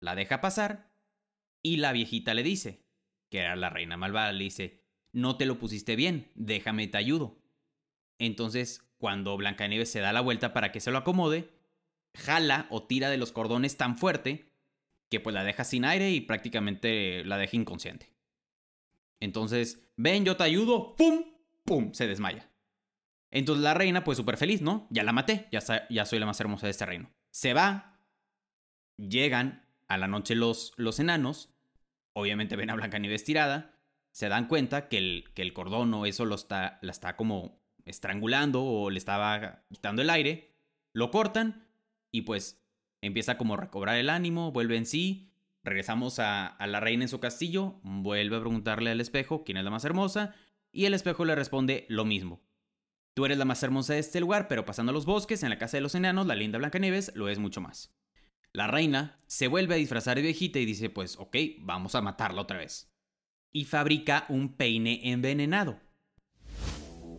la deja pasar y la viejita le dice, que era la reina malvada, le dice, no te lo pusiste bien, déjame te ayudo. Entonces, cuando Blancanieves se da la vuelta para que se lo acomode, jala o tira de los cordones tan fuerte que pues la deja sin aire y prácticamente la deja inconsciente. Entonces, ven, yo te ayudo, ¡pum! ¡pum! Se desmaya. Entonces la reina, pues súper feliz, ¿no? Ya la maté, ya, ya soy la más hermosa de este reino. Se va, llegan a la noche los, los enanos, obviamente ven a Blancanieves tirada, se dan cuenta que el, que el cordón o eso lo está, la está como estrangulando o le estaba quitando el aire, lo cortan y pues empieza como a recobrar el ánimo, vuelve en sí, regresamos a, a la reina en su castillo, vuelve a preguntarle al espejo quién es la más hermosa y el espejo le responde lo mismo. Tú eres la más hermosa de este lugar, pero pasando los bosques, en la casa de los enanos, la linda Blancanieves lo es mucho más. La reina se vuelve a disfrazar de viejita y dice, pues ok, vamos a matarla otra vez. Y fabrica un peine envenenado.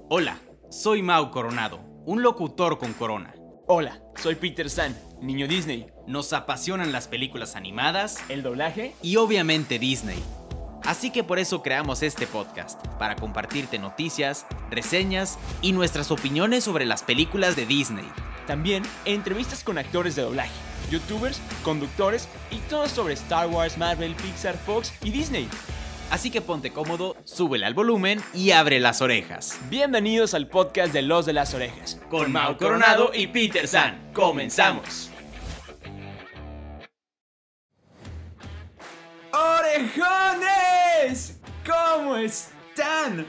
Hola, soy Mau Coronado, un locutor con corona. Hola, soy Peter San, niño Disney. Nos apasionan las películas animadas, el doblaje y obviamente Disney. Así que por eso creamos este podcast, para compartirte noticias, reseñas y nuestras opiniones sobre las películas de Disney. También entrevistas con actores de doblaje, youtubers, conductores y todo sobre Star Wars, Marvel, Pixar, Fox y Disney. Así que ponte cómodo, súbele al volumen y abre las orejas. Bienvenidos al podcast de Los de las Orejas. Con Mau Coronado y Peter San. ¡Comenzamos! ¡Orejones! ¿Cómo están?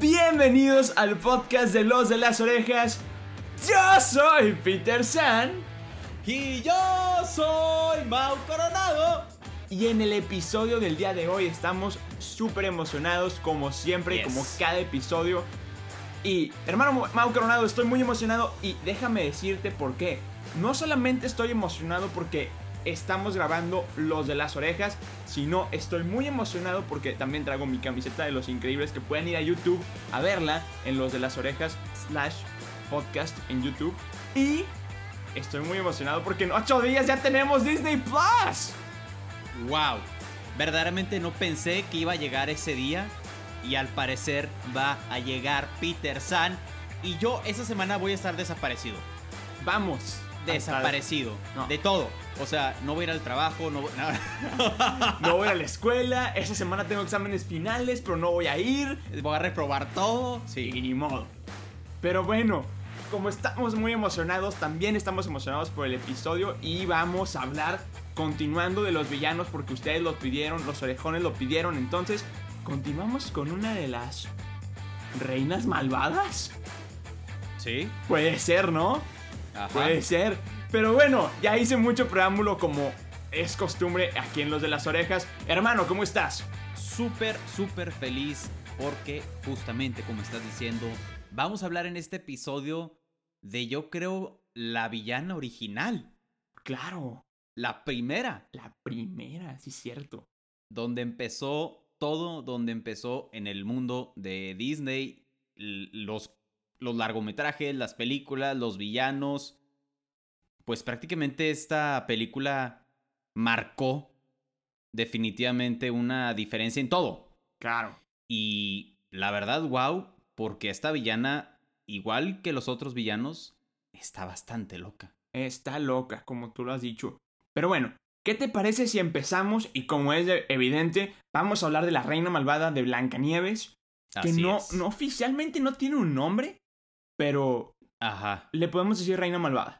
Bienvenidos al podcast de Los de las Orejas. Yo soy Peter San. Y yo soy Mau Coronado. Y en el episodio del día de hoy estamos súper emocionados, como siempre, como cada episodio. Y hermano Mau Coronado, estoy muy emocionado y déjame decirte por qué. No solamente estoy emocionado porque estamos grabando Los de las Orejas, sino estoy muy emocionado porque también traigo mi camiseta de Los Increíbles que pueden ir a YouTube a verla en Los de las Orejas slash podcast en YouTube. Y estoy muy emocionado porque en 8 días ya tenemos Disney Plus wow, verdaderamente no pensé que iba a llegar ese día y al parecer va a llegar Peter San y yo esa semana voy a estar desaparecido. Vamos. Desaparecido. De todo. O sea, no voy a ir al trabajo, no, no. voy a la escuela, esa semana tengo exámenes finales, pero no voy a ir. Voy a reprobar todo. Sí, ni modo. Pero bueno, como estamos muy emocionados, también estamos emocionados por el episodio y vamos a hablar continuando de los villanos porque ustedes lo pidieron, los orejones lo pidieron. Entonces, continuamos con una de las reinas malvadas. Sí. Puede ser, ¿no? Puede ser. Pero bueno, ya hice mucho preámbulo como es costumbre aquí en Los de las Orejas. Hermano, ¿cómo estás? Súper, súper feliz porque justamente como estás diciendo, vamos a hablar en este episodio de yo creo la villana original. Claro. La primera. La primera, sí, cierto. Donde empezó todo, donde empezó en el mundo de Disney, los, los largometrajes, las películas, los villanos. Pues prácticamente esta película marcó definitivamente una diferencia en todo. Claro. Y la verdad, wow, porque esta villana, igual que los otros villanos, está bastante loca. Está loca, como tú lo has dicho. Pero bueno, ¿qué te parece si empezamos y como es evidente, vamos a hablar de la reina malvada de Blancanieves? Que no, no oficialmente no tiene un nombre, pero Ajá. le podemos decir reina malvada.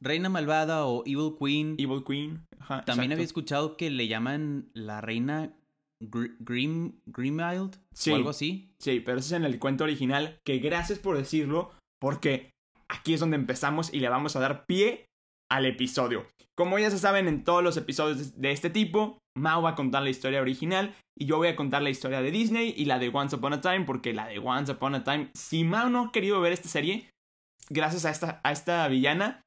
Reina malvada o Evil Queen. Evil Queen. Ajá, También había escuchado que le llaman la reina Grim, sí, o algo así. Sí, pero eso es en el cuento original. Que gracias por decirlo, porque aquí es donde empezamos y le vamos a dar pie al episodio. Como ya se saben en todos los episodios de este tipo, Mao va a contar la historia original y yo voy a contar la historia de Disney y la de Once Upon a Time, porque la de Once Upon a Time, si Mao no ha querido ver esta serie, gracias a esta, a esta villana,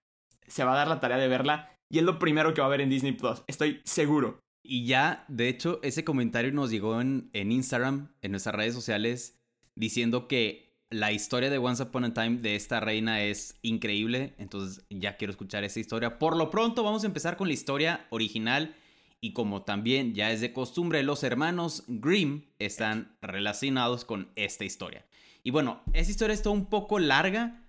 se va a dar la tarea de verla y es lo primero que va a ver en Disney Plus, estoy seguro. Y ya, de hecho, ese comentario nos llegó en, Instagram, en nuestras redes sociales, diciendo que la historia de Once Upon a Time de esta reina es increíble, entonces ya quiero escuchar esa historia. Por lo pronto vamos a empezar con la historia original y como también ya es de costumbre, los hermanos Grimm están relacionados con esta historia. Y bueno, esta historia está un poco larga,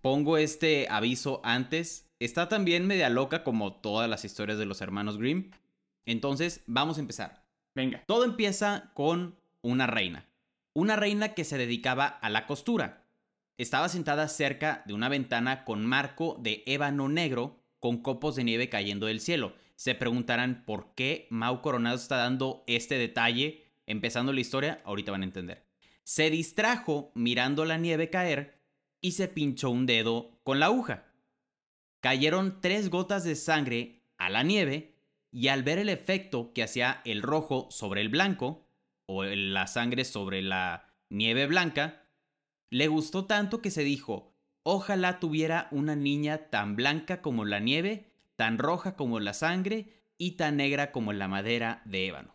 pongo este aviso antes, está también media loca como todas las historias de los hermanos Grimm. Entonces, vamos a empezar. Venga. Todo empieza con una reina una reina que se dedicaba a la costura. Estaba sentada cerca de una ventana con marco de ébano negro con copos de nieve cayendo del cielo. Se preguntarán por qué Mau Coronado está dando este detalle empezando la historia, ahorita van a entender. Se distrajo mirando la nieve caer y se pinchó un dedo con la aguja. Cayeron tres gotas de sangre a la nieve y al ver el efecto que hacía el rojo sobre el blanco, o la sangre sobre la nieve blanca, le gustó tanto que se dijo, ojalá tuviera una niña tan blanca como la nieve, tan roja como la sangre y tan negra como la madera de ébano.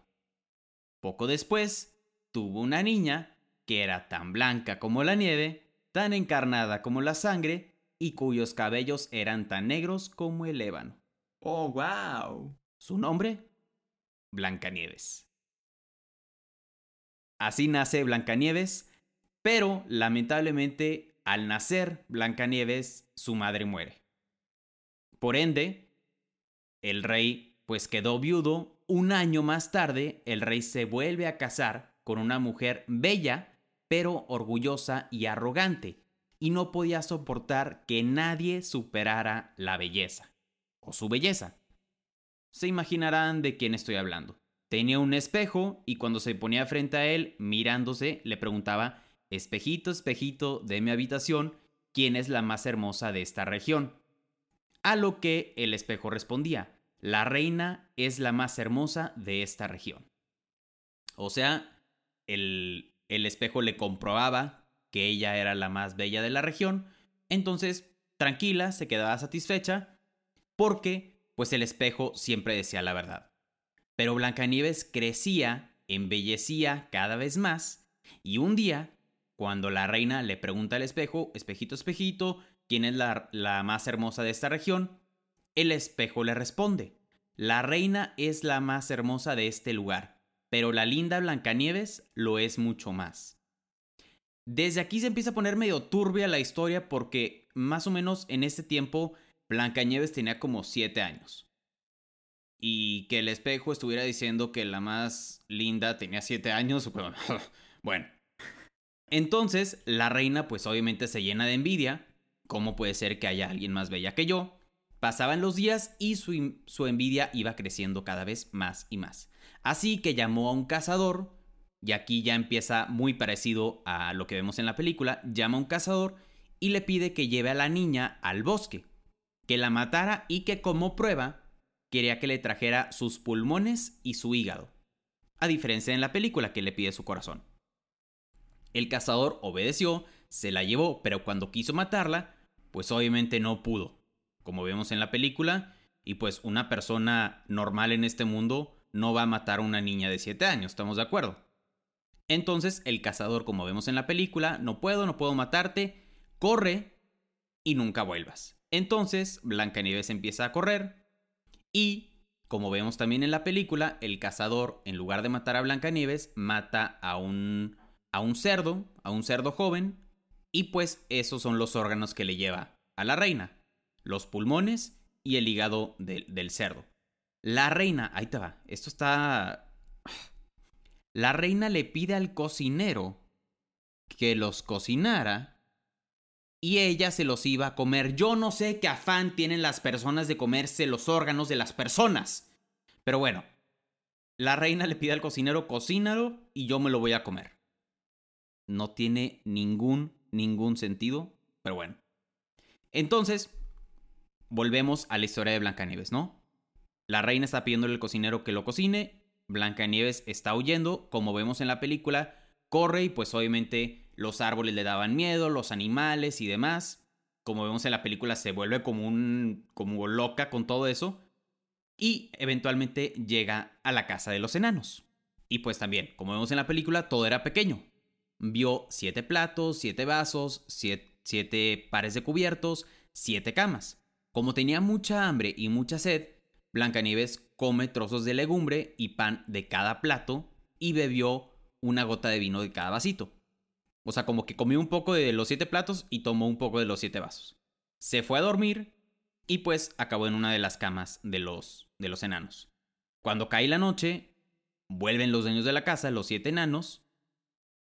Poco después, tuvo una niña que era tan blanca como la nieve, tan encarnada como la sangre y cuyos cabellos eran tan negros como el ébano. ¡Oh, wow! Su nombre, Blancanieves. Así nace Blancanieves, pero lamentablemente al nacer Blancanieves, su madre muere. Por ende, el rey pues quedó viudo. Un año más tarde, el rey se vuelve a casar con una mujer bella, pero orgullosa y arrogante, y no podía soportar que nadie superara la belleza, o su belleza. Se imaginarán de quién estoy hablando. Tenía un espejo y cuando se ponía frente a él, mirándose, le preguntaba, espejito, espejito de mi habitación, ¿quién es la más hermosa de esta región? A lo que el espejo respondía, la reina es la más hermosa de esta región. O sea, el, el espejo le comprobaba que ella era la más bella de la región, entonces, tranquila, se quedaba satisfecha, porque, pues el espejo siempre decía la verdad. Pero Blancanieves crecía, embellecía cada vez más, y un día, cuando la reina le pregunta al espejo, espejito, espejito, ¿quién es la, la más hermosa de esta región? El espejo le responde, la reina es la más hermosa de este lugar, pero la linda Blancanieves lo es mucho más. Desde aquí se empieza a poner medio turbia la historia porque más o menos en este tiempo Blancanieves tenía como 7 años y que el espejo estuviera diciendo que la más linda tenía siete años. Bueno. Entonces, la reina pues obviamente se llena de envidia. ¿Cómo puede ser que haya alguien más bella que yo? Pasaban los días y su, su envidia iba creciendo cada vez más y más. Así que llamó a un cazador, y aquí ya empieza muy parecido a lo que vemos en la película, llama a un cazador y le pide que lleve a la niña al bosque, que la matara y que como prueba quería que le trajera sus pulmones y su hígado, a diferencia en la película que le pide su corazón. El cazador obedeció, se la llevó, pero cuando quiso matarla, pues obviamente no pudo, como vemos en la película, y pues una persona normal en este mundo no va a matar a una niña de 7 años, ¿estamos de acuerdo? Entonces el cazador, como vemos en la película, no puedo, no puedo matarte, corre y nunca vuelvas. Entonces Blancanieves empieza a correr, y, como vemos también en la película, el cazador, en lugar de matar a Blancanieves, mata a un, a un cerdo, a un cerdo joven, y pues esos son los órganos que le lleva a la reina, los pulmones y el hígado del cerdo. La reina, ahí te va, esto está... La reina le pide al cocinero que los cocinara y ella se los iba a comer. Yo no sé qué afán tienen las personas de comerse los órganos de las personas. Pero bueno, la reina le pide al cocinero, cocínalo y yo me lo voy a comer. No tiene ningún, ningún sentido, pero bueno. Entonces, volvemos a la historia de Blancanieves, ¿no? La reina está pidiéndole al cocinero que lo cocine, Blancanieves está huyendo, como vemos en la película, corre y pues obviamente los árboles le daban miedo, los animales y demás. Como vemos en la película, se vuelve como un. como loca con todo eso. Y eventualmente llega a la casa de los enanos. Y pues también, como vemos en la película, todo era pequeño. vio siete platos, siete vasos, siete, pares de cubiertos, siete camas. Como tenía mucha hambre y mucha sed, Blancanieves come trozos de legumbre y pan de cada plato y bebió una gota de vino de cada vasito. O sea, como que comió un poco de los siete platos y tomó un poco de los siete vasos. Se fue a dormir y pues acabó en una de las camas de los, de los enanos. Cuando cae la noche, vuelven los dueños de la casa, los siete enanos,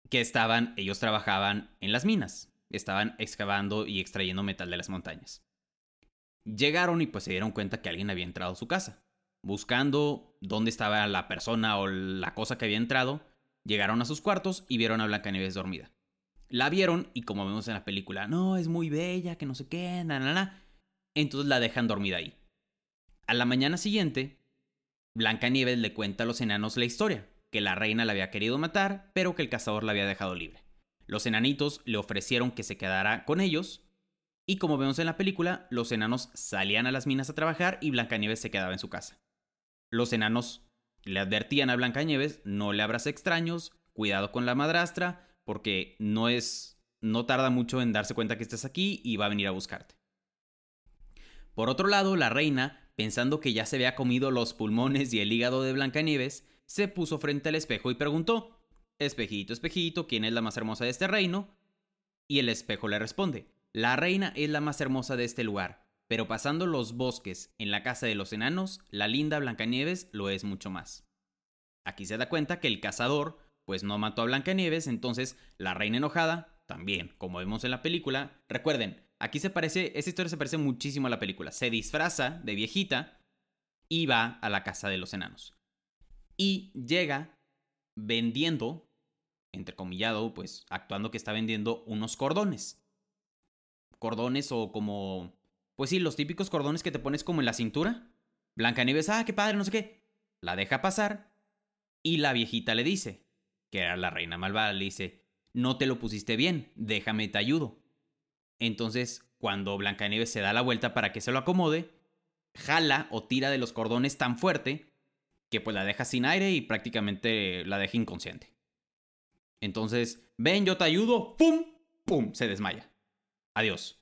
que estaban, ellos trabajaban en las minas, estaban excavando y extrayendo metal de las montañas. Llegaron y pues se dieron cuenta que alguien había entrado a su casa. Buscando dónde estaba la persona o la cosa que había entrado, llegaron a sus cuartos y vieron a Blancanieves dormida. La vieron y como vemos en la película, no, es muy bella, que no sé qué, na, na, na. Entonces la dejan dormida ahí. A la mañana siguiente, Blancanieves le cuenta a los enanos la historia, que la reina la había querido matar, pero que el cazador la había dejado libre. Los enanitos le ofrecieron que se quedara con ellos, y como vemos en la película, los enanos salían a las minas a trabajar y Blancanieves se quedaba en su casa. Los enanos le advertían a Blancanieves, no le abras extraños, cuidado con la madrastra, porque no es no tarda mucho en darse cuenta que estás aquí y va a venir a buscarte. Por otro lado, la reina, pensando que ya se había comido los pulmones y el hígado de Blancanieves, se puso frente al espejo y preguntó: Espejito, espejito, ¿quién es la más hermosa de este reino? Y el espejo le responde: La reina es la más hermosa de este lugar, pero pasando los bosques en la casa de los enanos, la linda Blancanieves lo es mucho más. Aquí se da cuenta que el cazador, pues no mató a Blancanieves, entonces la reina enojada, también, como vemos en la película, recuerden, aquí se parece, esta historia se parece muchísimo a la película, se disfraza de viejita y va a la casa de los enanos. Y llega vendiendo, entrecomillado, pues actuando que está vendiendo unos cordones. Cordones o como pues sí, los típicos cordones que te pones como en la cintura. Blancanieves, ah, qué padre, no sé qué. La deja pasar. Y la viejita le dice, que era la reina malvada, le dice, no te lo pusiste bien, déjame te ayudo. Entonces, cuando Blancanieves se da la vuelta para que se lo acomode, jala o tira de los cordones tan fuerte que pues la deja sin aire y prácticamente la deja inconsciente. Entonces, ven, yo te ayudo, ¡pum! ¡pum! Se desmaya. Adiós.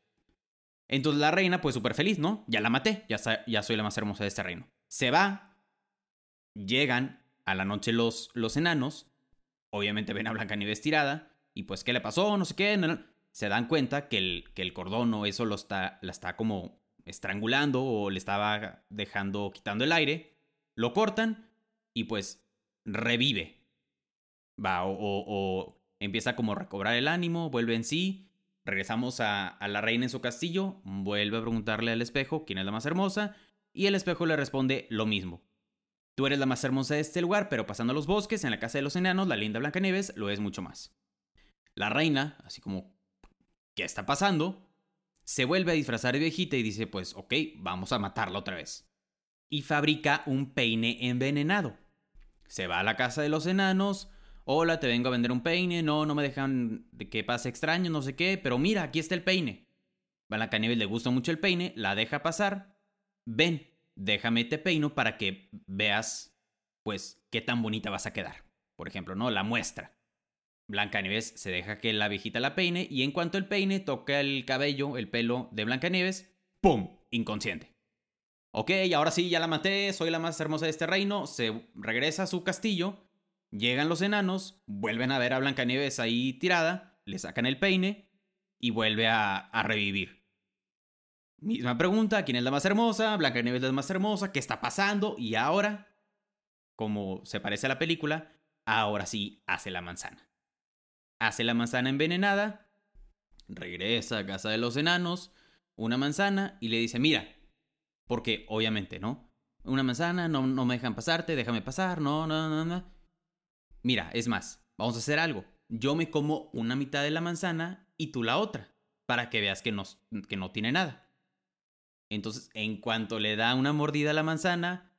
Entonces la reina, pues súper feliz, ¿no? Ya la maté, ya, ya soy la más hermosa de este reino. Se va, llegan a la noche los, los enanos, obviamente ven a Blancanieves tirada, y pues, ¿qué le pasó? No sé qué. Se dan cuenta que el, que el cordón o eso lo está, la está como estrangulando o le estaba dejando, quitando el aire. Lo cortan y pues revive. Va, o, o empieza como a recobrar el ánimo, vuelve en sí Regresamos a, la reina en su castillo, vuelve a preguntarle al espejo quién es la más hermosa, y el espejo le responde lo mismo. Tú eres la más hermosa de este lugar, pero pasando los bosques, en la casa de los enanos, la linda Blancanieves lo es mucho más. La reina, así como, ¿qué está pasando? Se vuelve a disfrazar de viejita y dice, pues ok, vamos a matarla otra vez. Y fabrica un peine envenenado. Se va a la casa de los enanos, hola, te vengo a vender un peine, no, no me dejan de que pase extraño, no sé qué, pero mira, aquí está el peine. Blancanieves le gusta mucho el peine, la deja pasar. Ven, déjame te peino para que veas, pues, qué tan bonita vas a quedar. Por ejemplo, ¿no? La muestra. Blancanieves se deja que la viejita la peine y en cuanto el peine toca el cabello, el pelo de Blancanieves, ¡pum! Inconsciente. Ok, ahora sí, ya la maté, soy la más hermosa de este reino, se regresa a su castillo Llegan los enanos, vuelven a ver a Blancanieves ahí tirada, le sacan el peine y vuelve a, revivir. Misma pregunta, ¿quién es la más hermosa? Blancanieves es la más hermosa, ¿qué está pasando? Y ahora, como se parece a la película, ahora sí hace la manzana. Hace la manzana envenenada, regresa a casa de los enanos, una manzana y le dice, mira, porque obviamente, ¿no? Una manzana, no, no me dejan pasarte, déjame pasar, no, no, no, no. Mira, es más, vamos a hacer algo. Yo me como una mitad de la manzana y tú la otra, para que veas que no, que no tiene nada. Entonces, en cuanto le da una mordida a la manzana,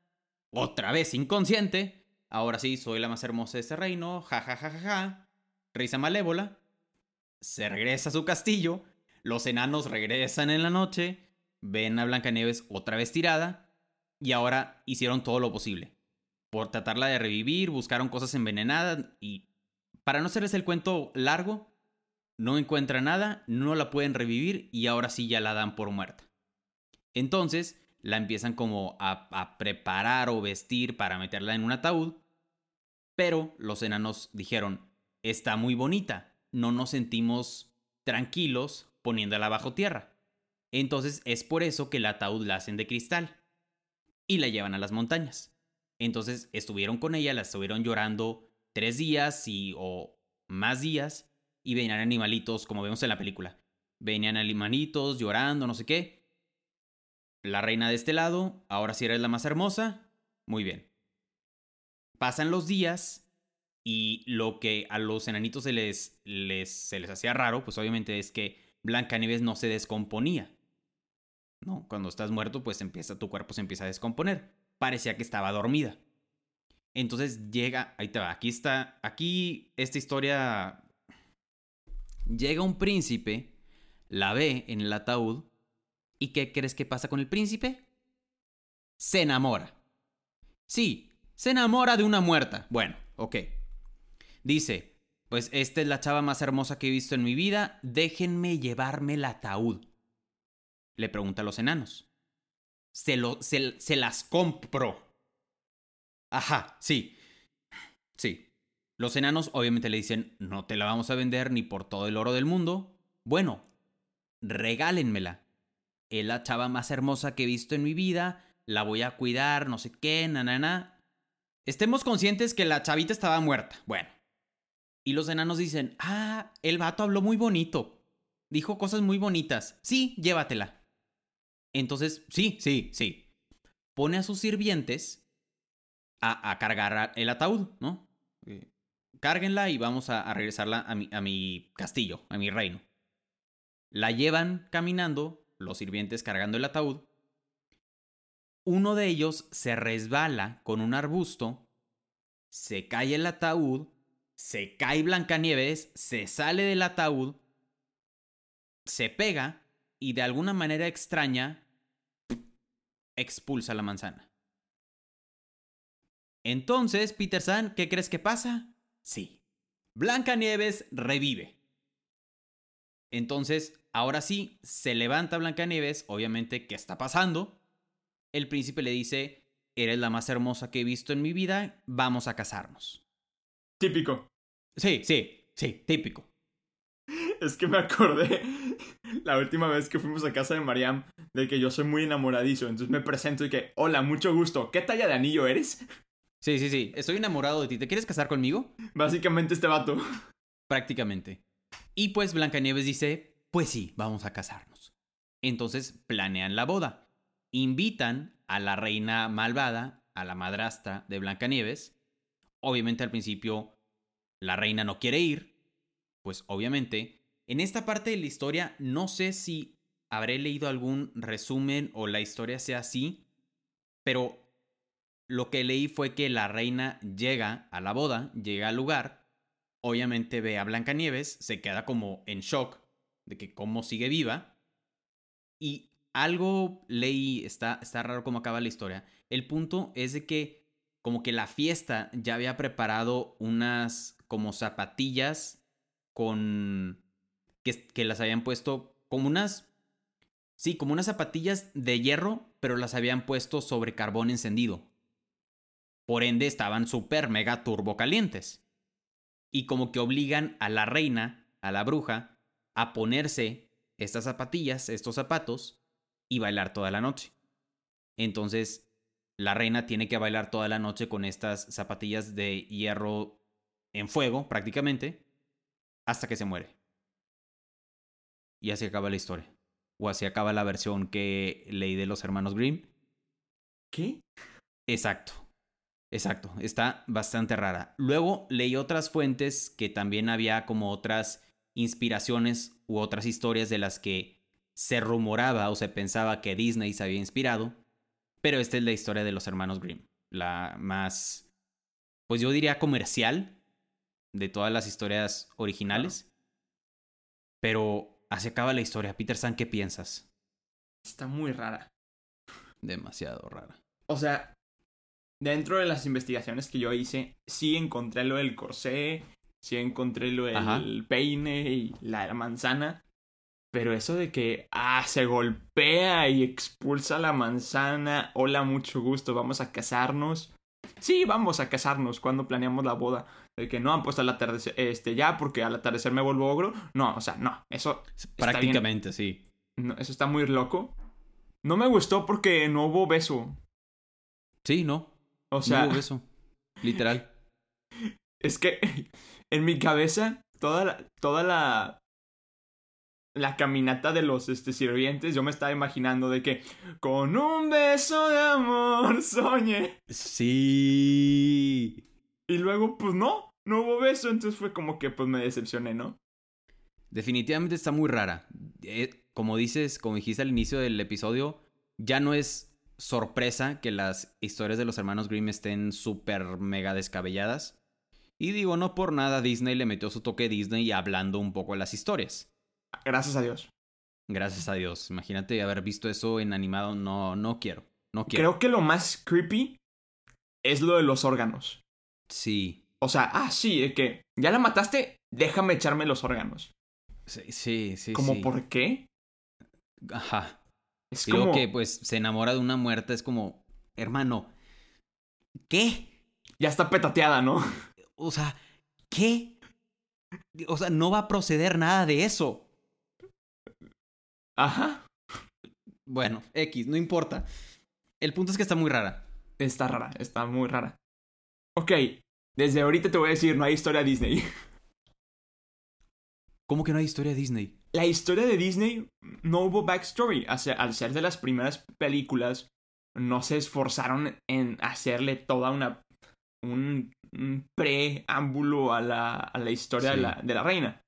otra vez inconsciente, ahora sí, soy la más hermosa de este reino, ja, ja, ja, ja, ja, risa malévola, se regresa a su castillo, los enanos regresan en la noche, ven a Blancanieves otra vez tirada, y ahora hicieron todo lo posible por tratarla de revivir, buscaron cosas envenenadas y para no hacerles el cuento largo, no encuentra nada, no la pueden revivir y ahora sí ya la dan por muerta. Entonces la empiezan como a, preparar o vestir para meterla en un ataúd, pero los enanos dijeron, está muy bonita, no nos sentimos tranquilos poniéndola bajo tierra. Entonces es por eso que el ataúd la hacen de cristal y la llevan a las montañas. Entonces estuvieron con ella, la estuvieron llorando tres días y, o más días y venían animalitos como vemos en la película. Venían animalitos llorando, no sé qué. La reina de este lado, ahora sí eres la más hermosa. Muy bien. Pasan los días y lo que a los enanitos se les, les, se les hacía raro, pues obviamente es que Blancanieves no se descomponía. ¿No? Cuando estás muerto, pues empieza, tu cuerpo se empieza a descomponer. Parecía que estaba dormida. Entonces llega, ahí te va, aquí está, aquí esta historia... Llega un príncipe, la ve en el ataúd, ¿y qué crees que pasa con el príncipe? Se enamora. Sí, se enamora de una muerta. Bueno, ok. Dice, pues esta es la chava más hermosa que he visto en mi vida, déjenme llevarme el ataúd. Le pregunta a los enanos. Se, lo, se, se las compro. Ajá, sí. Sí. Los enanos obviamente le dicen, no te la vamos a vender ni por todo el oro del mundo. Bueno, regálenmela. Es la chava más hermosa que he visto en mi vida, la voy a cuidar, no sé qué, na, na, na. Estemos conscientes que la chavita estaba muerta. Bueno. Y los enanos dicen, ah, el vato habló muy bonito. Dijo cosas muy bonitas. Sí, llévatela. Entonces, sí, sí, sí. Pone a sus sirvientes a, cargar el ataúd, ¿no? Eh, cárguenla y vamos a, regresarla a mi castillo, a mi reino. La llevan caminando, los sirvientes cargando el ataúd. Uno de ellos se resbala con un arbusto, se cae el ataúd, se cae Blancanieves, se sale del ataúd, se pega y de alguna manera extraña expulsa la manzana. Entonces, Peter San, ¿qué crees que pasa? Sí. Blancanieves revive. Entonces, ahora sí, se levanta Blancanieves, obviamente, ¿qué está pasando? El príncipe le dice, eres la más hermosa que he visto en mi vida, vamos a casarnos. Típico. Sí, sí, sí, típico. Es que me acordé la última vez que fuimos a casa de Mariam de que yo soy muy enamoradizo, entonces me presento y que, hola, mucho gusto, ¿qué talla de anillo eres? Sí, sí, sí. Estoy enamorado de ti. ¿Te quieres casar conmigo? Básicamente este vato. Prácticamente. Y pues Blancanieves dice, pues sí, vamos a casarnos. Entonces planean la boda. Invitan a la reina malvada, a la madrastra de Blancanieves. Obviamente al principio la reina no quiere ir. Pues obviamente. En esta parte de la historia no sé si habré leído algún resumen o la historia sea así. Pero lo que leí fue que la reina llega a la boda, llega al lugar, obviamente ve a Blancanieves, se queda como en shock de que cómo sigue viva, y algo leí, está, está raro cómo acaba la historia. El punto es de que como que la fiesta ya había preparado unas como zapatillas con... que, que las habían puesto como unas... Sí, como unas zapatillas de hierro, pero las habían puesto sobre carbón encendido. Por ende estaban súper mega turbo calientes. Y como que obligan a la reina, a la bruja, a ponerse estas zapatillas, estos zapatos, y bailar toda la noche. Entonces, la reina tiene que bailar toda la noche con estas zapatillas de hierro en fuego, prácticamente, hasta que se muere. Y así acaba la historia. O así acaba la versión que leí de los hermanos Grimm. ¿Qué? Exacto. Exacto, está bastante rara. Luego leí otras fuentes que también había como otras inspiraciones u otras historias de las que se rumoraba o se pensaba que Disney se había inspirado, pero esta es la historia de los hermanos Grimm, la más, pues yo diría comercial de todas las historias originales. Pero así acaba la historia. Peter San, ¿qué piensas? Está muy rara. Demasiado rara. O sea, dentro de las investigaciones que yo hice, sí encontré lo del corsé Sí encontré lo del peine y la, manzana. Pero eso de que, ah, se golpea y expulsa la manzana. Hola, mucho gusto, vamos a casarnos. Sí, vamos a casarnos cuando planeamos la boda. De que no, pues al atardecer, este, ya, porque al atardecer me vuelvo ogro. No, o sea, no, eso. Prácticamente, sí. No, eso está muy loco. No me gustó porque no hubo beso. Sí, no. O sea. No hubo beso. Literal. Es que en mi cabeza, toda la, toda la, la caminata de los este, sirvientes, yo me estaba imaginando de que con un beso de amor soñé. Sí. Y luego, pues no, no hubo beso, entonces fue como que pues me decepcioné, ¿no? Definitivamente está muy rara. Eh, como dices, como dijiste al inicio del episodio, ya no es sorpresa que las historias de los hermanos Grimm estén súper mega descabelladas. Y digo, no por nada Disney le metió su toque Disney hablando un poco de las historias. Gracias a Dios. Gracias a Dios. Imagínate haber visto eso en animado. No, no quiero. No quiero. Creo que lo más creepy es lo de los órganos. Sí. O sea, ah, sí, es que ya la mataste, déjame echarme los órganos. Sí, sí, sí. ¿Como por qué? Ajá. Es como... que pues se enamora de una muerta, es como, hermano, ¿qué? Ya está petateada, ¿no? O sea, ¿qué? O sea, no va a proceder nada de eso. Ajá. Bueno, X, no importa. El punto es que está muy rara. Está rara, está muy rara. Ok, desde ahorita te voy a decir, no hay historia Disney. ¿Cómo que no hay historia Disney? La historia de Disney no hubo backstory. Al ser de las primeras películas, no se esforzaron en hacerle toda una un, preámbulo a la, a la historia de, la, de la reina.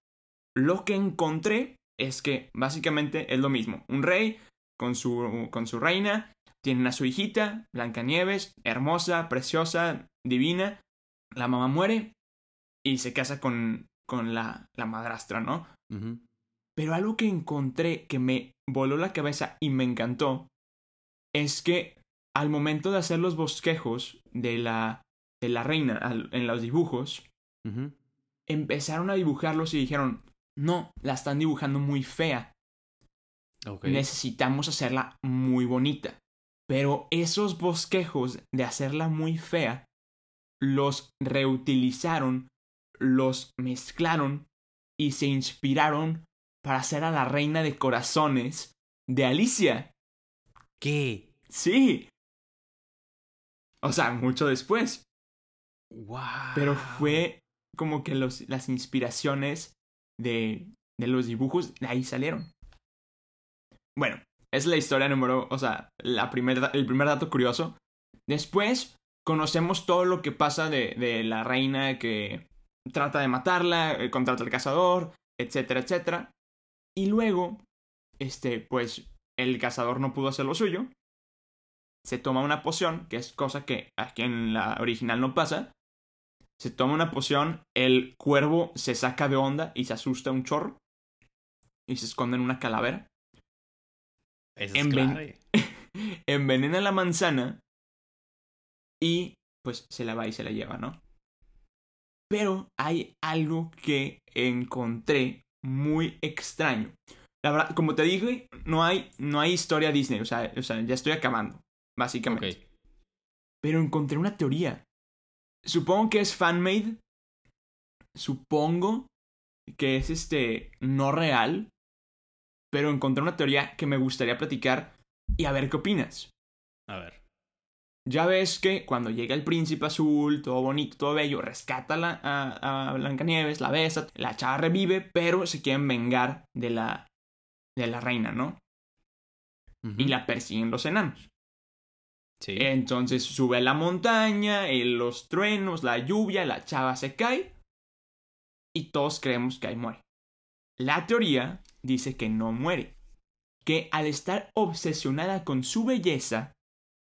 Lo que encontré es que básicamente es lo mismo. Un rey con su, con su reina, tienen a su hijita, Blancanieves, hermosa, preciosa, divina. La mamá muere y se casa con, con la, la madrastra, ¿no? Pero algo que encontré que me voló la cabeza y me encantó es que al momento de hacer los bosquejos de la de la reina en los dibujos, empezaron a dibujarlos y dijeron, no, la están dibujando muy fea. Necesitamos hacerla muy bonita. Pero esos bosquejos de hacerla muy fea, los reutilizaron, los mezclaron y se inspiraron para hacer a la reina de corazones de Alicia. ¿Qué? Sí. O sea, mucho después. Pero fue como que los, las inspiraciones de, de los dibujos de ahí salieron. Bueno, es la historia número, o sea, la primer, el primer dato curioso. Después conocemos todo lo que pasa de, de la reina que trata de matarla, eh, contrata al cazador, etcétera, etcétera. Y luego, este, pues, el cazador no pudo hacer lo suyo. Se toma una poción, que es cosa que aquí en la original no pasa se toma una poción, el cuervo se saca de onda y se asusta un chorro y se esconde en una calavera. Eso es Envenena la manzana y pues se la va y se la lleva, ¿no? Pero hay algo que encontré muy extraño. La verdad, como te dije, no hay, no hay historia Disney, o sea, o sea ya estoy acabando, básicamente. Pero encontré una teoría Supongo que es fanmade. Supongo que es este no real. Pero encontré una teoría que me gustaría platicar y a ver qué opinas. A ver. Ya ves que cuando llega el príncipe azul, todo bonito, todo bello, rescata a, a Blancanieves, la besa, la chava revive, pero se quieren vengar de la, de la reina, ¿no? Y la persiguen los enanos. Entonces sube la montaña, los truenos, la lluvia, la chava se cae y todos creemos que ahí muere. La teoría dice que no muere, que al estar obsesionada con su belleza,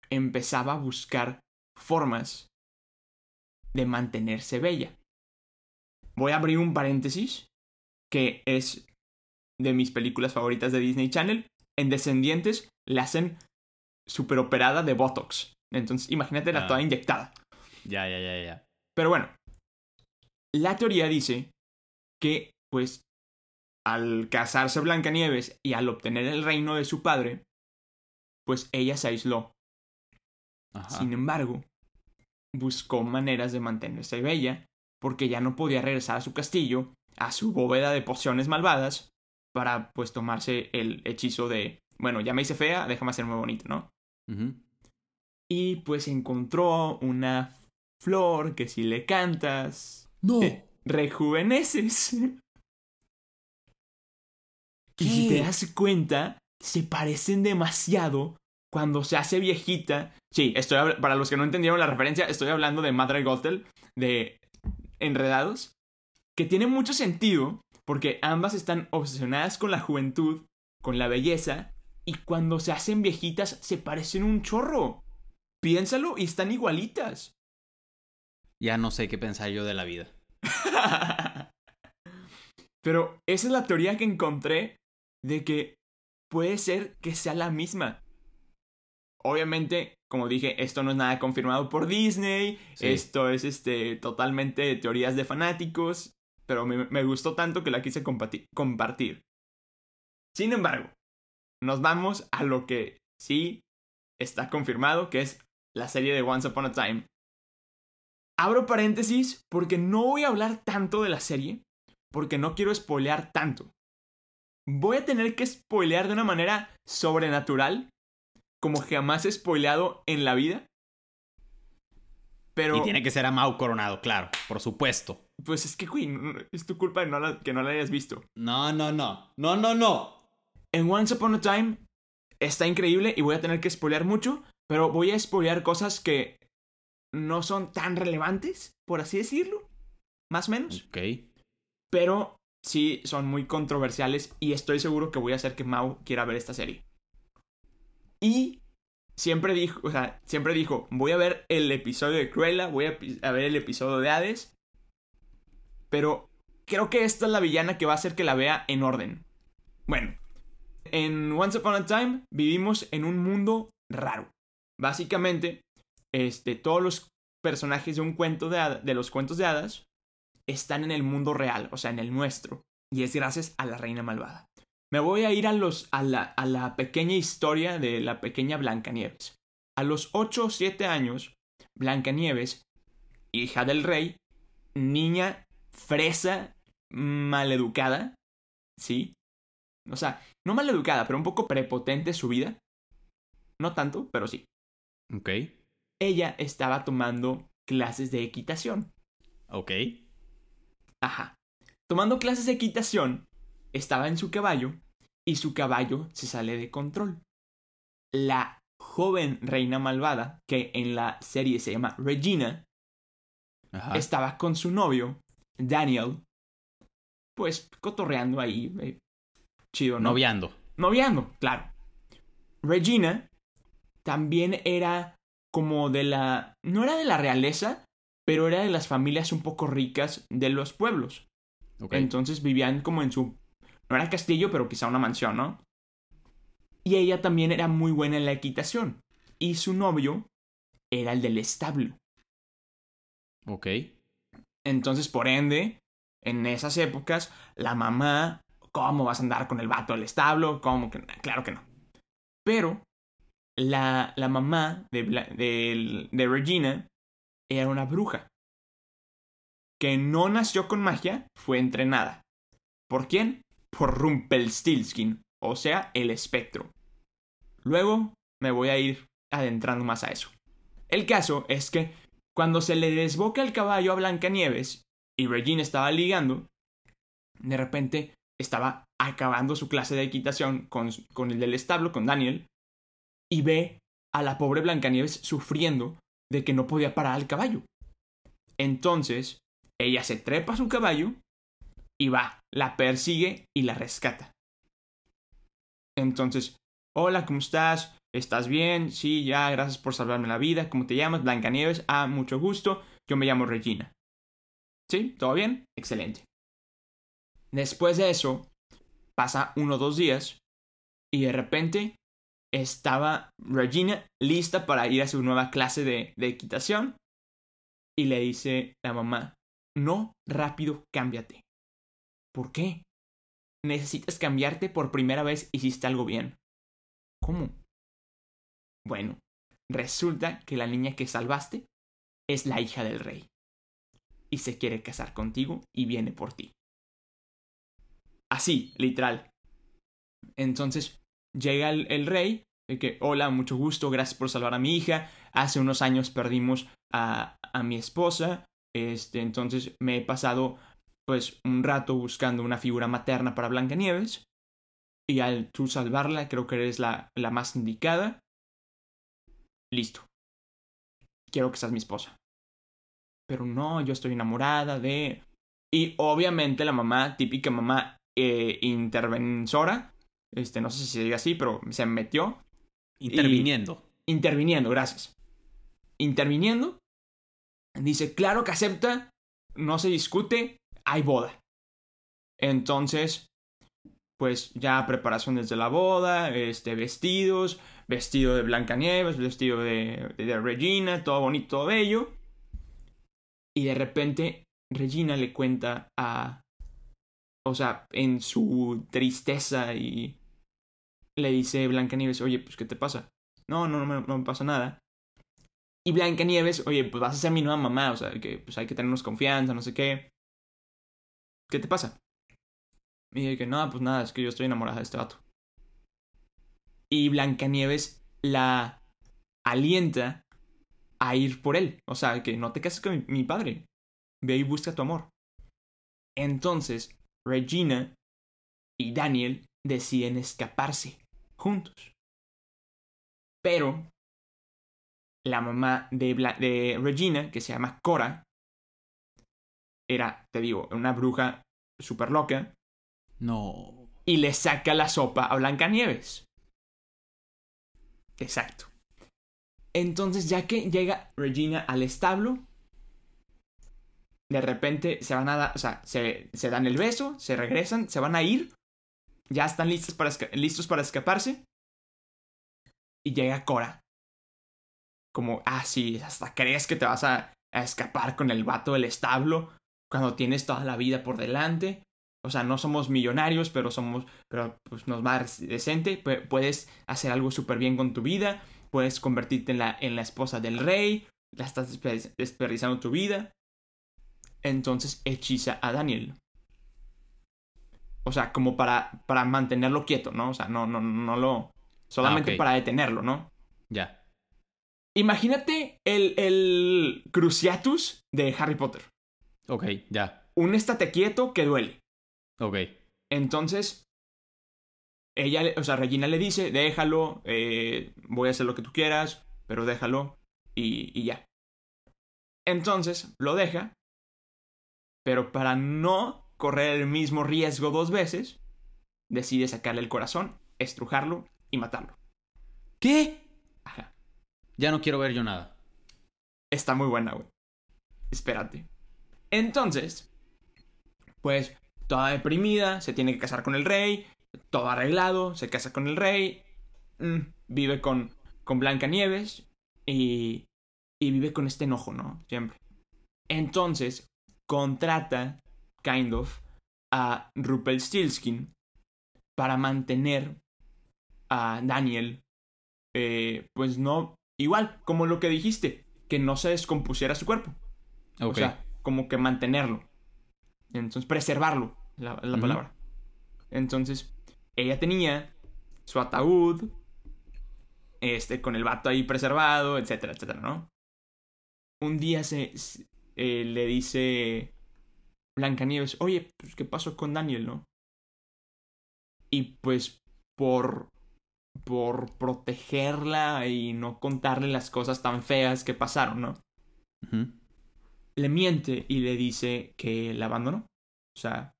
empezaba a buscar formas de mantenerse bella. Voy a abrir un paréntesis, que es de mis películas favoritas de Disney Channel. En Descendientes le hacen super operada de Botox. Entonces, imagínate la ah. toda inyectada. Ya, ya, ya, ya. Pero bueno, la teoría dice que, pues, al casarse Blancanieves y al obtener el reino de su padre, pues ella se aisló. Sin embargo, buscó maneras de mantenerse bella, porque ya no podía regresar a su castillo, a su bóveda de pociones malvadas, para pues tomarse el hechizo de, bueno, ya me hice fea, déjame hacerme bonito, ¿no? Y pues encontró una flor que si le cantas, no. rejuveneces. Y si te das cuenta, se parecen demasiado cuando se hace viejita. Sí, estoy para los que no entendieron la referencia, estoy hablando de Madre Gothel, de Enredados, que tiene mucho sentido porque ambas están obsesionadas con la juventud, con la belleza, y cuando se hacen viejitas se parecen un chorro. Piénsalo y están igualitas. Ya no sé qué pensar yo de la vida. Pero esa es la teoría que encontré de que puede ser que sea la misma. Obviamente, como dije, esto no es nada confirmado por Disney, esto es este totalmente teorías de fanáticos, pero me, me gustó tanto que la quise compartir. Sin embargo, nos vamos a lo que sí está confirmado, que es la serie de Once Upon a Time. Abro paréntesis porque no voy a hablar tanto de la serie, porque no quiero spoilear tanto. Voy a tener que spoilear de una manera sobrenatural, como jamás he spoileado en la vida. Pero... Y tiene que ser a Mau Coronado, claro, por supuesto. Pues es que, güey, es tu culpa que no la hayas visto. No, no, no. No, no, no. En Once Upon a Time está increíble y voy a tener que spoilear mucho, pero voy a spoilear cosas que no son tan relevantes, por así decirlo. Más o menos. Ok. Pero sí son muy controversiales y estoy seguro que voy a hacer que Mau quiera ver esta serie. Y siempre dijo, o sea, siempre dijo, voy a ver el episodio de Cruella, voy a, ver el episodio de Hades. Pero creo que esta es la villana que va a hacer que la vea en orden. Bueno, en Once Upon a Time vivimos en un mundo raro. Básicamente, este, todos los personajes de un cuento de, de los cuentos de hadas están en el mundo real, o sea, en el nuestro. Y es gracias a la reina malvada. Me voy a ir a, los, a, la, a la pequeña historia de la pequeña Blancanieves. A los 8 o 7 años, Blancanieves, hija del rey, niña fresa, maleducada, ¿sí? O sea, no maleducada, pero un poco prepotente su vida. No tanto, pero sí. Ok. Ella estaba tomando clases de equitación. Ok. Ajá. Tomando clases de equitación, estaba en su caballo y su caballo se sale de control. La joven reina malvada, que en la serie se llama Regina, estaba con su novio, Daniel, pues cotorreando ahí. Eh, chido, ¿no? Noviando. Noviando, claro. Regina también era como de la... No era de la realeza, pero era de las familias un poco ricas de los pueblos. Entonces vivían como en su... No era castillo, pero quizá una mansión, ¿no? Y ella también era muy buena en la equitación. Y su novio era el del establo. Ok. Entonces, por ende, en esas épocas, la mamá, ¿cómo vas a andar con el vato del establo? Claro que no. Pero la, mamá de Regina era una bruja. Que no nació con magia, fue entrenada. ¿Por quién? Por Rumpelstiltskin, o sea, el espectro. Luego me voy a ir adentrando más a eso. El caso es que cuando se le desboca el caballo a Blancanieves y Regina estaba ligando, de repente estaba acabando su clase de equitación con, con el del establo, con Daniel, y ve a la pobre Blancanieves sufriendo de que no podía parar al caballo. Entonces, ella se trepa a su caballo y va, la persigue y la rescata. Entonces, hola, ¿cómo estás? ¿Estás bien? Sí, ya, gracias por salvarme la vida. ¿Cómo te llamas? Blancanieves. Ah, mucho gusto. Yo me llamo Regina. ¿Sí? ¿Todo bien? Excelente. Después de eso, pasa uno o dos días y de repente estaba Regina lista para ir a su nueva clase de, equitación y le dice la mamá, no, rápido, cámbiate. ¿Por qué? Necesitas cambiarte por primera vez hiciste algo bien. ¿Cómo? Bueno, resulta que la niña que salvaste es la hija del rey. Y se quiere casar contigo y viene por ti. Así, literal. Entonces llega el, rey, que, hola, mucho gusto, gracias por salvar a mi hija. Hace unos años perdimos a, a mi esposa. Este, entonces me he pasado pues un rato buscando una figura materna para Blancanieves. Y al tú salvarla, creo que eres la, la más indicada. Listo. Quiero que seas mi esposa. Pero no, yo estoy enamorada de... Y obviamente la mamá, típica mamá eh, este, no sé si se diga así, pero se metió. Interviniendo. interviniendo, gracias. Interviniendo. Dice, claro que acepta, no se discute, hay boda. Entonces, pues ya preparaciones de la boda, este, vestidos, vestido de Blancanieves, vestido de, de Regina, todo bonito, todo bello. Y de repente Regina le cuenta a... O sea, en su tristeza y... Le dice Blancanieves, oye, pues ¿qué te pasa? No, no, no, no me pasa nada. Y Blancanieves, oye, pues vas a ser mi nueva mamá, o sea, que pues hay que tenernos confianza, no sé qué. ¿Qué te pasa? Y dije que no, pues nada, es que yo estoy enamorada de este vato. Y Blancanieves la alienta a ir por él. O sea, que no te cases con mi, padre. Ve y busca tu amor. Entonces, Regina y Daniel deciden escaparse juntos. Pero la mamá de, de Regina, que se llama Cora, era, te digo, una bruja súper loca. No. Y le saca la sopa a Blancanieves. Exacto. Entonces, ya que llega Regina al establo, de repente se van a dar, o sea, se, se, dan el beso, se regresan, se van a ir, ya están listos para, listos para escaparse. Y llega Cora. Como, ah, sí, hasta crees que te vas a, escapar con el vato del establo cuando tienes toda la vida por delante. O sea, no somos millonarios, pero somos, pero pues nos va decente. puedes hacer algo súper bien con tu vida. Puedes convertirte en la, en la esposa del rey. La estás desperdiciando tu vida. Entonces hechiza a Daniel. O sea, como para, para mantenerlo quieto, ¿no? O sea, no, no, no lo. Solamente ah, para detenerlo, ¿no? Ya. Imagínate el, el Cruciatus de Harry Potter. Ok, ya. Un estate quieto que duele. Ok. Entonces, ella, o sea, Regina le dice, déjalo, eh, voy a hacer lo que tú quieras, pero déjalo y, y ya. Entonces, lo deja, pero para no correr el mismo riesgo dos veces, decide sacarle el corazón, estrujarlo y matarlo. ¿Qué? Ajá. Ya no quiero ver yo nada. Está muy buena, güey. Espérate. Entonces, pues toda deprimida, se tiene que casar con el rey, todo arreglado, se casa con el rey, mm, vive con, con Blanca Nieves y, y vive con este enojo, ¿no? Siempre. Entonces, contrata, kind of, a Rumpelstiltskin para mantener a Daniel, eh, pues no, igual, como lo que dijiste, que no se descompusiera su cuerpo. O sea, como que mantenerlo. Entonces, preservarlo, la, la palabra. Entonces, ella tenía su ataúd, este, con el vato ahí preservado, etcétera, etcétera, ¿no? Un día se, eh, le dice Blancanieves, oye, pues, ¿qué pasó con Daniel, no? Y pues, por, por protegerla y no contarle las cosas tan feas que pasaron, ¿no? le miente y le dice que la abandonó. O sea,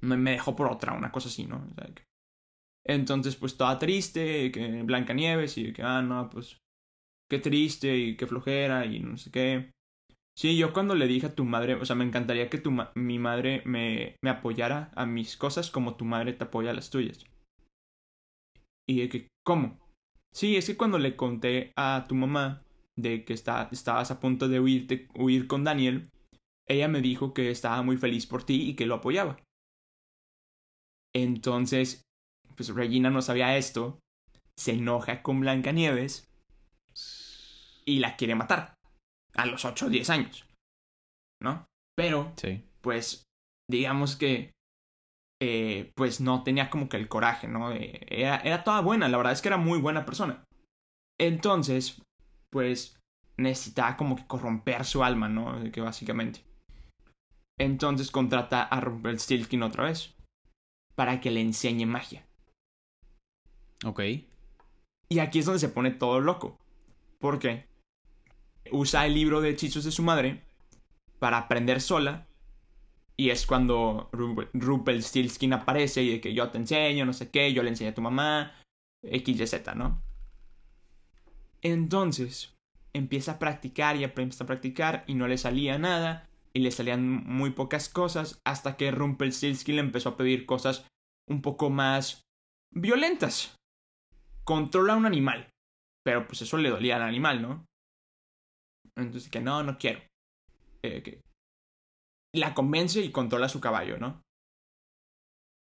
me, dejó por otra, una cosa así, ¿no? Entonces, pues toda triste, que Blanca Nieves y que, ah, no, pues, qué triste y qué flojera y no sé qué. Sí, yo cuando le dije a tu madre, o sea, me encantaría que tu mi madre me, me apoyara a mis cosas como tu madre te apoya a las tuyas. Y de que, ¿cómo? Sí, es que cuando le conté a tu mamá de que está, estabas a punto de huir con Daniel, ella me dijo que estaba muy feliz por ti y que lo apoyaba. Entonces, pues Regina no sabía esto, se enoja con Blancanieves y la quiere matar a los 8 o 10 años. ¿No? Pero, Sí. pues, digamos que, eh, pues no tenía como que el coraje, ¿no? Eh, era, era toda buena, la verdad es que era muy buena persona. Entonces, pues, necesitaba como que corromper su alma, ¿no? Que básicamente. Entonces contrata a Rumpelstiltskin otra vez. Para que le enseñe magia. Ok. Y aquí es donde se pone todo loco. ¿Por qué? Usa el libro de hechizos de su madre para aprender sola. Y es cuando Ru- Rumpelstiltskin aparece y de que yo te enseño, no sé qué, yo le enseñé a tu mamá, X, Y, Z, ¿no? Entonces, empieza a practicar y empieza a practicar y no le salía nada y le salían muy pocas cosas hasta que Rumpelstiltskin le empezó a pedir cosas un poco más violentas. Controla a un animal, pero pues eso le dolía al animal, ¿no? Entonces que no, no quiero. Eh, que- La convence y controla su caballo, ¿no?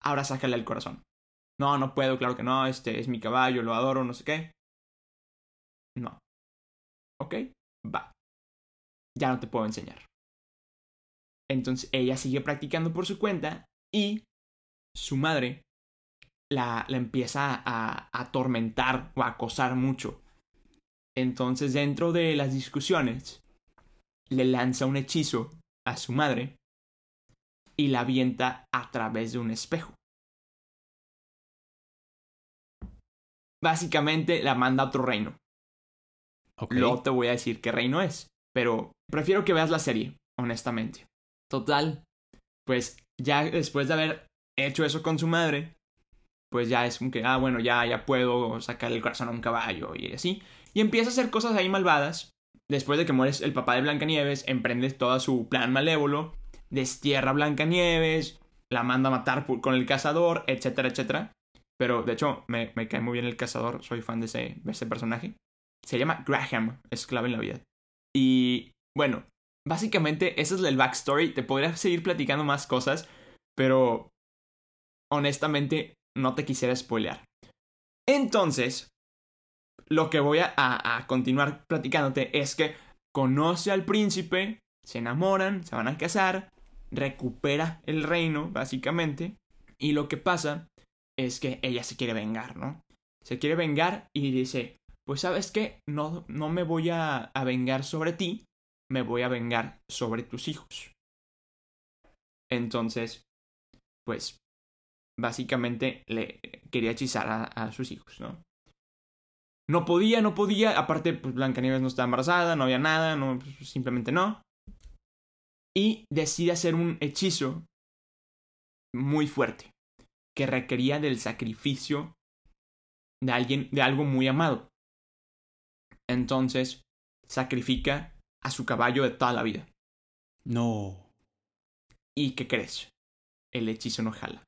Ahora sácale el corazón. No, no puedo, claro que no, este es mi caballo, lo adoro, no sé qué. No. ¿Ok? Va. Ya no te puedo enseñar. Entonces ella sigue practicando por su cuenta y su madre la, la empieza a, a atormentar o a acosar mucho. Entonces dentro de las discusiones le lanza un hechizo a su madre y la avienta a través de un espejo. Básicamente la manda a otro reino. Ok. Luego te voy a decir qué reino es. Pero prefiero que veas la serie, honestamente. Total, pues ya después de haber hecho eso con su madre, pues ya es como que, ah, bueno, ya, ya puedo sacar el corazón a un caballo y así. Y empieza a hacer cosas ahí malvadas. Después de que mueres el papá de Blancanieves, emprende todo su plan malévolo, destierra a Blancanieves, la manda a matar con el cazador, etcétera, etcétera. Pero de hecho, me, me cae muy bien el cazador, soy fan de ese, de ese personaje. Se llama Graham, es clave en la vida. Y bueno, básicamente ese es el backstory. Te podría seguir platicando más cosas, pero honestamente no te quisiera spoilear. Entonces, lo que voy a, a- continuar platicándote es que conoce al príncipe, se enamoran, se van a casar, recupera el reino, básicamente, y lo que pasa es que ella se quiere vengar, ¿no? Se quiere vengar y dice, pues sabes qué, no, no me voy a, a vengar sobre ti, me voy a vengar sobre tus hijos. Entonces, pues, básicamente le quería hechizar a, a sus hijos, ¿no? No podía, no podía, aparte, pues Blancanieves no estaba embarazada, no había nada, no, pues, simplemente no. Y decide hacer un hechizo muy fuerte, que requería del sacrificio de alguien, de algo muy amado. Entonces, sacrifica a su caballo de toda la vida. No. ¿Y qué crees? El hechizo no jala.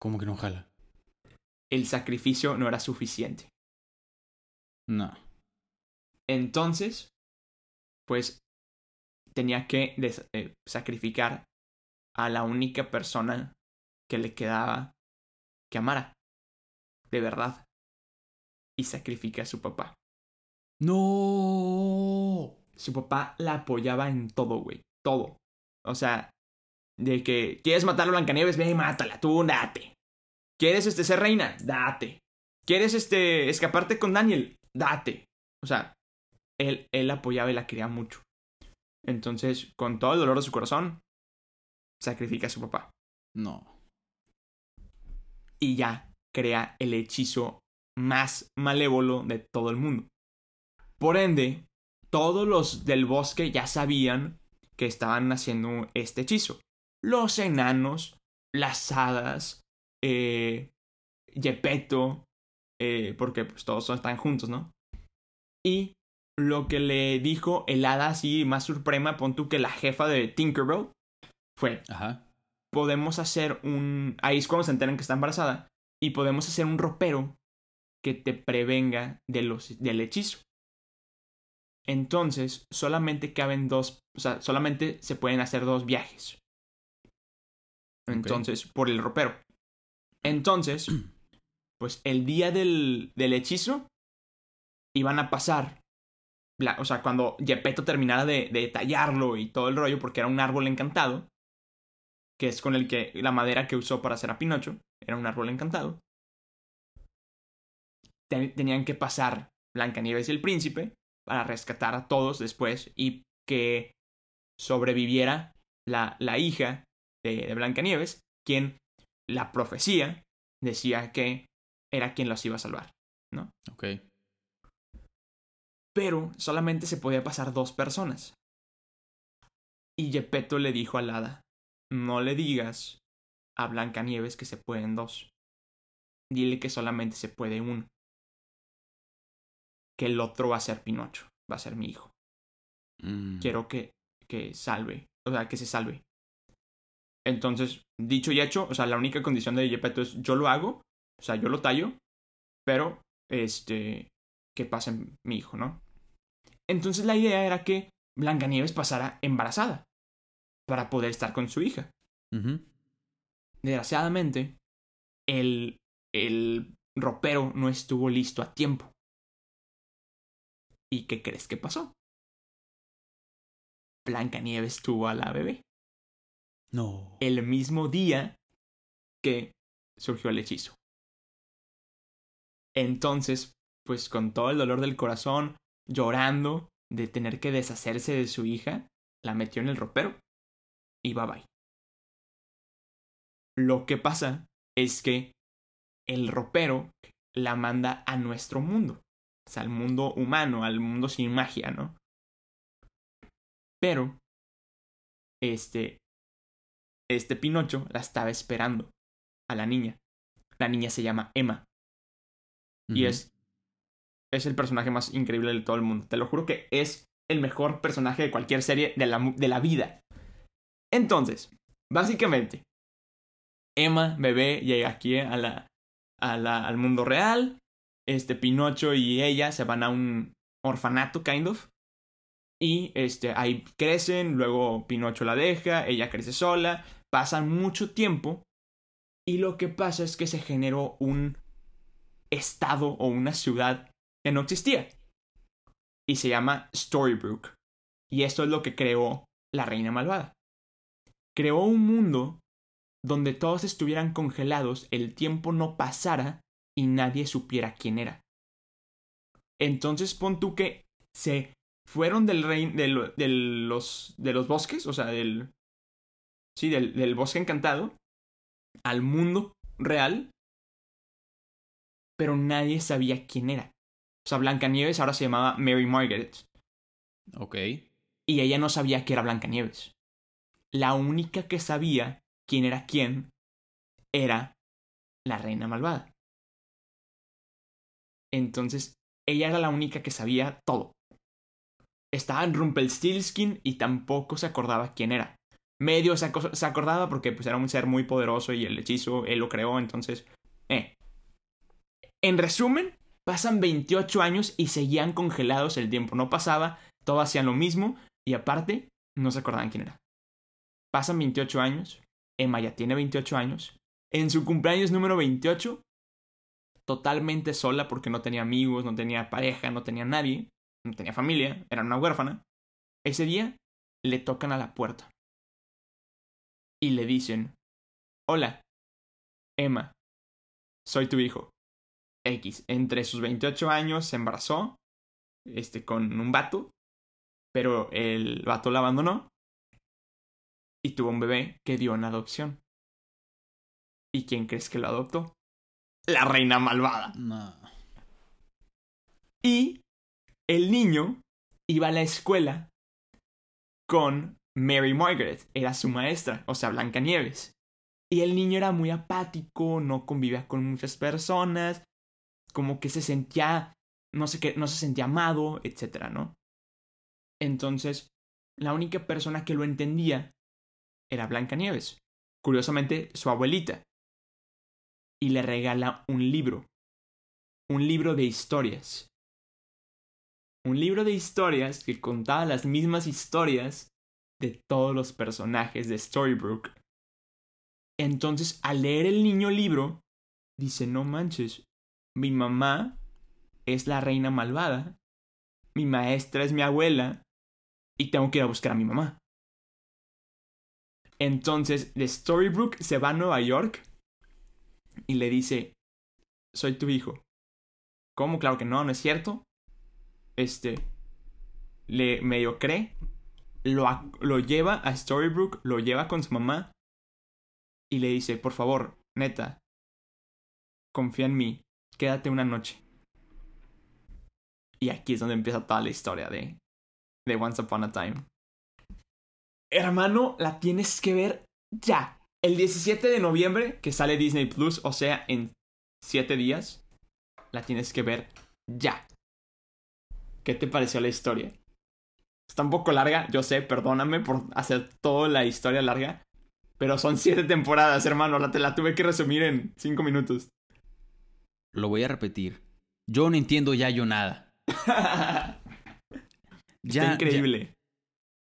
¿Cómo que no jala? El sacrificio no era suficiente. No. Entonces, pues tenía que eh, sacrificar a la única persona que le quedaba que amara. De verdad. Y sacrifica a su papá. No. Su papá la apoyaba en todo, güey. Todo. O sea, de que quieres matar a Blancanieves, ve y mátala, tú date. ¿Quieres este ser reina? Date. ¿Quieres este escaparte con Daniel? Date. O sea, él, él apoyaba y la quería mucho. Entonces, con todo el dolor de su corazón, sacrifica a su papá. No. Y ya crea el hechizo más malévolo de todo el mundo. Por ende, todos los del bosque ya sabían que estaban haciendo este hechizo. Los enanos, las hadas, eh, Gepetto, eh, porque pues todos están juntos, ¿no? Y lo que le dijo el hada así más suprema, pon tú que la jefa de Tinkerbell, fue, Ajá. podemos hacer un... Ahí es cuando se enteran que está embarazada. Y podemos hacer un ropero que te prevenga de los, del hechizo. Entonces, solamente caben dos, o sea, solamente se pueden hacer dos viajes. Entonces, por el ropero. Entonces, pues el día del, del hechizo iban a pasar. o sea, cuando Gepetto terminara de, tallarlo y todo el rollo, porque era un árbol encantado, que es con el que la madera que usó para hacer a Pinocho, era un árbol encantado. tenían que pasar Blancanieves y el príncipe para rescatar a todos después y que sobreviviera la, la hija de, de Blancanieves, quien la profecía decía que era quien los iba a salvar, ¿no? Ok. Pero solamente se podía pasar dos personas. Y Gepetto le dijo al hada, no le digas a Blancanieves que se pueden dos. Dile que solamente se puede uno que el otro va a ser Pinocho, va a ser mi hijo. Mm. Quiero que, que salve, o sea, que se salve. Entonces, dicho y hecho, o sea, la única condición de Gepetto es yo lo hago, o sea, yo lo tallo, pero, este, que pase mi hijo, ¿no? Entonces la idea era que Blancanieves pasara embarazada para poder estar con su hija. Desgraciadamente, el, el ropero no estuvo listo a tiempo. ¿Y qué crees que pasó? Blancanieves tuvo a la bebé. No. El mismo día que surgió el hechizo. Entonces, pues con todo el dolor del corazón, llorando de tener que deshacerse de su hija, la metió en el ropero y bye bye. Lo que pasa es que el ropero la manda a nuestro mundo al mundo humano, al mundo sin magia, ¿no? Pero, este, este Pinocho la estaba esperando a la niña. La niña se llama Emma. Y es, es el personaje más increíble de todo el mundo. Te lo juro que es el mejor personaje de cualquier serie de la, de la vida. Entonces, básicamente, Emma, bebé, llega aquí a la, a la, al mundo real este Pinocho y ella se van a un orfanato, kind of. Y este, ahí crecen, luego Pinocho la deja, ella crece sola, pasan mucho tiempo. Y lo que pasa es que se generó un estado o una ciudad que no existía. Y se llama Storybrooke. Y esto es lo que creó la Reina Malvada. Creó un mundo donde todos estuvieran congelados, el tiempo no pasara y nadie supiera quién era. Entonces pon tú que se fueron del reino de, los de los bosques, o sea, del sí, del, del bosque encantado al mundo real, pero nadie sabía quién era. O sea, Blancanieves ahora se llamaba Mary Margaret. Ok. Y ella no sabía que era Blancanieves. La única que sabía quién era quién era la reina malvada. Entonces, ella era la única que sabía todo. Estaba en Rumpelstiltskin y tampoco se acordaba quién era. Medio se, acordaba porque pues, era un ser muy poderoso y el hechizo él lo creó, entonces... Eh. En resumen, pasan 28 años y seguían congelados, el tiempo no pasaba, todos hacían lo mismo y aparte no se acordaban quién era. Pasan 28 años, Emma ya tiene 28 años, en su cumpleaños número 28 totalmente sola porque no tenía amigos, no tenía pareja, no tenía nadie, no tenía familia, era una huérfana. Ese día le tocan a la puerta y le dicen, hola, Emma, soy tu hijo. X, entre sus 28 años se embarazó este, con un vato, pero el vato la abandonó y tuvo un bebé que dio en adopción. ¿Y quién crees que lo adoptó? la reina malvada. No. Y el niño iba a la escuela con Mary Margaret, era su maestra, o sea, Blancanieves. Y el niño era muy apático, no convivía con muchas personas, como que se sentía, no sé qué, no se sentía amado, etcétera, ¿no? Entonces, la única persona que lo entendía era Blancanieves. Curiosamente, su abuelita, y le regala un libro, un libro de historias. un libro de historias que contaba las mismas historias de todos los personajes de Storybrooke. Entonces, al leer el niño libro, dice, no manches, mi mamá es la reina malvada, mi maestra es mi abuela, y tengo que ir a buscar a mi mamá. Entonces, de Storybrooke se va a Nueva York y le dice, soy tu hijo. ¿Cómo? Claro que no, no es cierto. Este, le medio cree, lo, lo lleva a Storybrooke, lo lleva con su mamá y le dice, por favor, neta, confía en mí, quédate una noche. Y aquí es donde empieza toda la historia de, de Once Upon a Time. Hermano, la tienes que ver ya. El 17 de noviembre, que sale Disney Plus, o sea, en 7 días, la tienes que ver ya. ¿Qué te pareció la historia? Está un poco larga, yo sé, perdóname por hacer toda la historia larga. Pero son 7 temporadas, hermano. La, te la tuve que resumir en 5 minutos. Lo voy a repetir. Yo no entiendo ya yo nada. ya, increíble.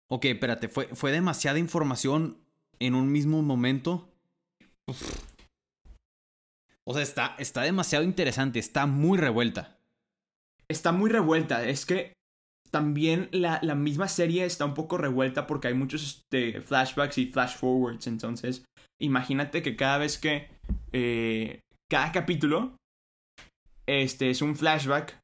Ok, espérate, fue, fue demasiada información en un mismo momento. O sea, está, está demasiado interesante, está muy revuelta. Está muy revuelta, es que también la, la misma serie está un poco revuelta porque hay muchos este, flashbacks y flash forwards, entonces imagínate que cada vez que... Eh, cada capítulo este es un flashback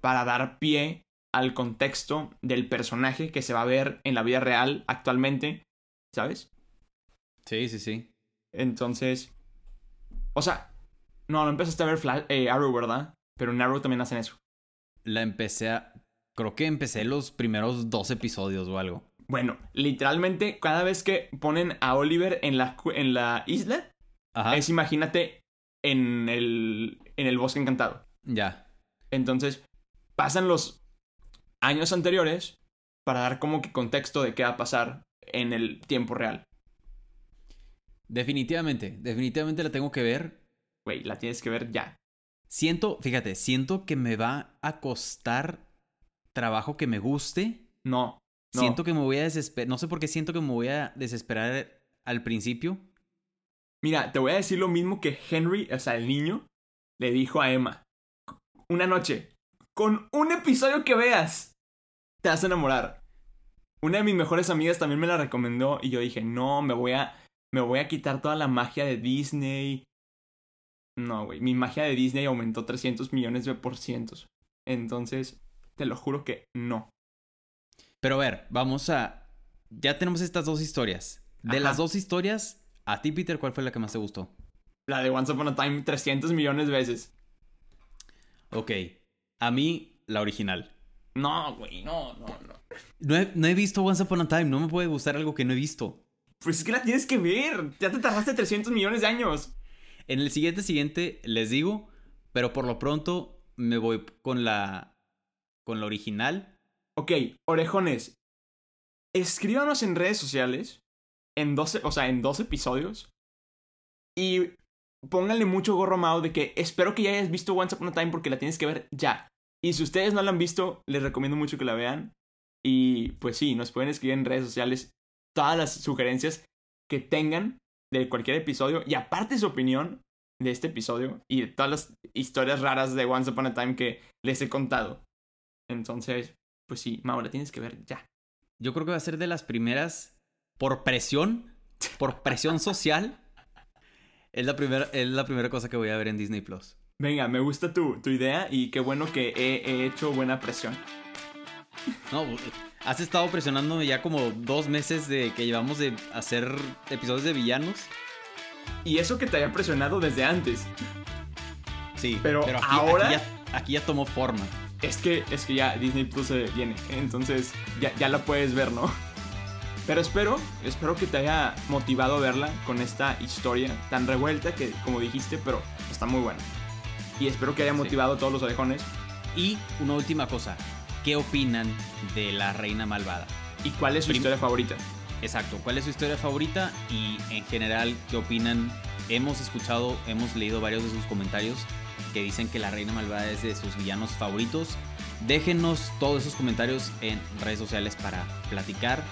para dar pie al contexto del personaje que se va a ver en la vida real actualmente, ¿sabes? Sí, sí, sí. Entonces, o sea, no, no empezaste a ver Flash, eh, Arrow, ¿verdad? Pero en Arrow también hacen eso. La empecé a... Creo que empecé los primeros dos episodios o algo. Bueno, literalmente cada vez que ponen a Oliver en la, en la isla, es imagínate en el, en el bosque encantado. Ya. Entonces, pasan los años anteriores para dar como que contexto de qué va a pasar en el tiempo real. Definitivamente, definitivamente la tengo que ver. Güey, la tienes que ver ya. Siento, fíjate, siento que me va a costar trabajo que me guste. No. no. Siento que me voy a desesperar. No sé por qué siento que me voy a desesperar al principio. Mira, te voy a decir lo mismo que Henry, o sea, el niño, le dijo a Emma. Una noche, con un episodio que veas, te vas a enamorar. Una de mis mejores amigas también me la recomendó y yo dije, no, me voy a, me voy a quitar toda la magia de Disney. No, güey, mi magia de Disney aumentó 300 millones de por cientos. Entonces, te lo juro que no. Pero a ver, vamos a... Ya tenemos estas dos historias. De las dos historias, a ti, Peter, ¿cuál fue la que más te gustó? La de Once Upon a Time 300 millones de veces. Ok. A mí, la original. No, güey, no, no, no. No he, no he visto Once Upon a Time. No me puede gustar algo que no he visto. Pues es que la tienes que ver. Ya te tardaste 300 millones de años. En el siguiente, siguiente, les digo. Pero por lo pronto, me voy con la. Con la original. Ok, orejones. Escríbanos en redes sociales. En 12, o sea, en dos episodios. Y pónganle mucho gorro Mao de que espero que ya hayas visto Once Upon a Time porque la tienes que ver ya. Y si ustedes no la han visto, les recomiendo mucho que la vean. Y pues sí, nos pueden escribir en redes sociales todas las sugerencias que tengan de cualquier episodio y aparte su opinión de este episodio y de todas las historias raras de Once Upon a Time que les he contado. Entonces, pues sí, Mau, la tienes que ver ya. Yo creo que va a ser de las primeras por presión, por presión social. Es la primera, es la primera cosa que voy a ver en Disney Plus. Venga, me gusta tu, tu idea y qué bueno que he, he hecho buena presión. No, has estado presionándome ya como dos meses de que llevamos de hacer episodios de villanos. Y eso que te había presionado desde antes. Sí, pero, aquí, ahora aquí ya, aquí ya tomó forma. Es que, es que ya Disney Plus se viene, entonces ya, ya la puedes ver, ¿no? Pero espero, espero que te haya motivado a verla con esta historia tan revuelta que, como dijiste, pero está muy buena. Y espero que haya motivado a todos los orejones. Y una última cosa, ¿qué opinan de la reina malvada? ¿Y cuál es su Prim- historia favorita? Exacto, ¿cuál es su historia favorita? Y en general, ¿qué opinan? Hemos escuchado, hemos leído varios de sus comentarios que dicen que la reina malvada es de sus villanos favoritos. Déjenos todos esos comentarios en redes sociales para platicar.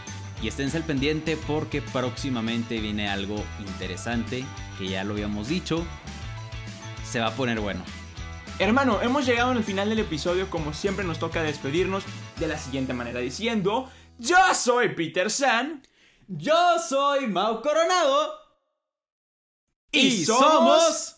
Y esténse al pendiente porque próximamente viene algo interesante que ya lo habíamos dicho. Se va a poner bueno. Hermano, hemos llegado al final del episodio. Como siempre, nos toca despedirnos de la siguiente manera: diciendo, Yo soy Peter San. Yo soy Mau Coronado. Y, somos.